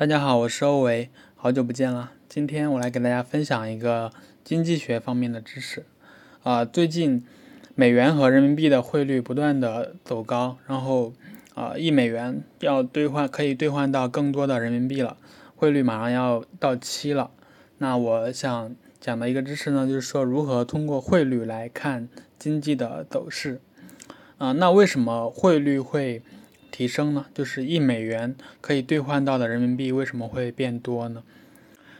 大家好，我是欧维，好久不见了。今天我来给大家分享一个经济学方面的知识。啊，最近美元和人民币的汇率不断的走高，然后啊，一美元要兑换可以兑换到更多的人民币了，汇率马上要到期了。那我想讲的一个知识呢，就是说如何通过汇率来看经济的走势。啊，那为什么汇率会？提升呢，就是一美元可以兑换到的人民币为什么会变多呢？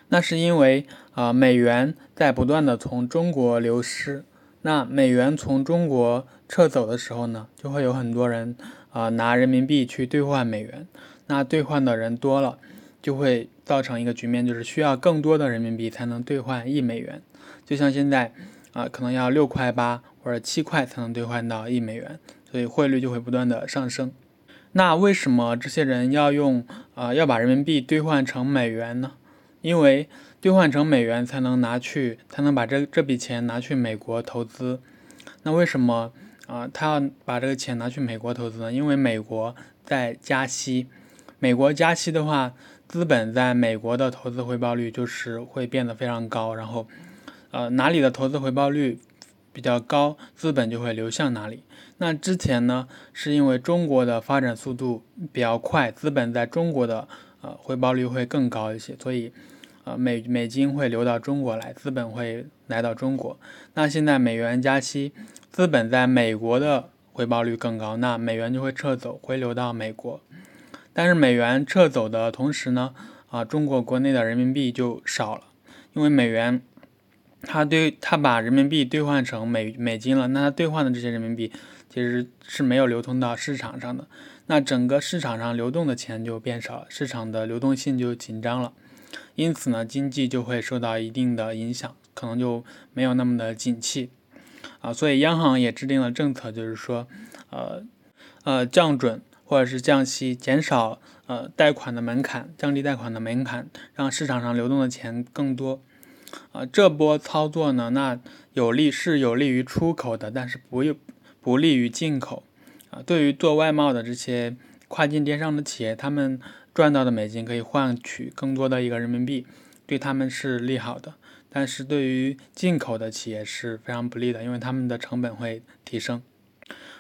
那是因为啊，美元在不断的从中国流失。那美元从中国撤走的时候呢，就会有很多人啊拿人民币去兑换美元。那兑换的人多了，就会造成一个局面，就是需要更多的人民币才能兑换一美元。就像现在啊，可能要六块八或者七块才能兑换到一美元，所以汇率就会不断的上升。那为什么这些人要用啊要把人民币兑换成美元呢？因为兑换成美元才能拿去，才能把这这笔钱拿去美国投资。那为什么啊他要把这个钱拿去美国投资呢？因为美国在加息，美国加息的话，资本在美国的投资回报率就是会变得非常高。然后，呃哪里的投资回报率比较高，资本就会流向哪里。那之前呢，是因为中国的发展速度比较快，资本在中国的呃回报率会更高一些，所以呃美美金会流到中国来，资本会来到中国。那现在美元加息，资本在美国的回报率更高，那美元就会撤走，回流到美国。但是美元撤走的同时呢，啊中国国内的人民币就少了，因为美元它对它把人民币兑换成美美金了，那它兑换的这些人民币。其实是没有流通到市场上的，那整个市场上流动的钱就变少了，市场的流动性就紧张了，因此呢，经济就会受到一定的影响，可能就没有那么的景气啊。所以央行也制定了政策，就是说，呃呃降准或者是降息，减少呃贷款的门槛，降低贷款的门槛，让市场上流动的钱更多啊。这波操作呢，那有利是有利于出口的，但是不用。不利于进口啊！对于做外贸的这些跨境电商的企业，他们赚到的美金可以换取更多的一个人民币，对他们是利好的。但是对于进口的企业是非常不利的，因为他们的成本会提升。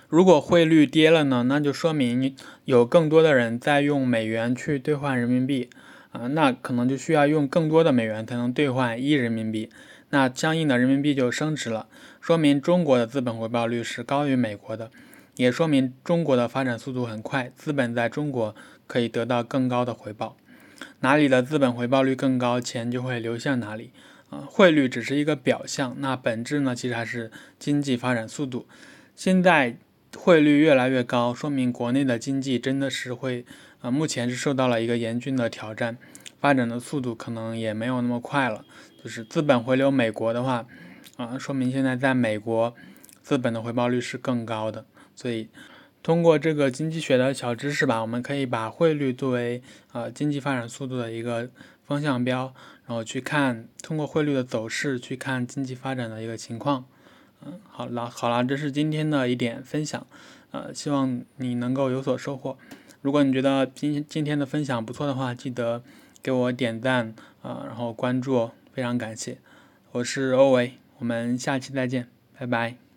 如果汇率跌了呢？那就说明有更多的人在用美元去兑换人民币啊，那可能就需要用更多的美元才能兑换一人民币。那相应的人民币就升值了，说明中国的资本回报率是高于美国的，也说明中国的发展速度很快，资本在中国可以得到更高的回报。哪里的资本回报率更高，钱就会流向哪里。啊，汇率只是一个表象，那本质呢，其实还是经济发展速度。现在汇率越来越高，说明国内的经济真的是会，啊，目前是受到了一个严峻的挑战。发展的速度可能也没有那么快了，就是资本回流美国的话，啊，说明现在在美国资本的回报率是更高的。所以通过这个经济学的小知识吧，我们可以把汇率作为呃经济发展速度的一个风向标，然后去看通过汇率的走势去看经济发展的一个情况。嗯，好了好了，这是今天的一点分享，呃，希望你能够有所收获。如果你觉得今今天的分享不错的话，记得。给我点赞啊，然后关注，非常感谢。我是欧维，我们下期再见，拜拜。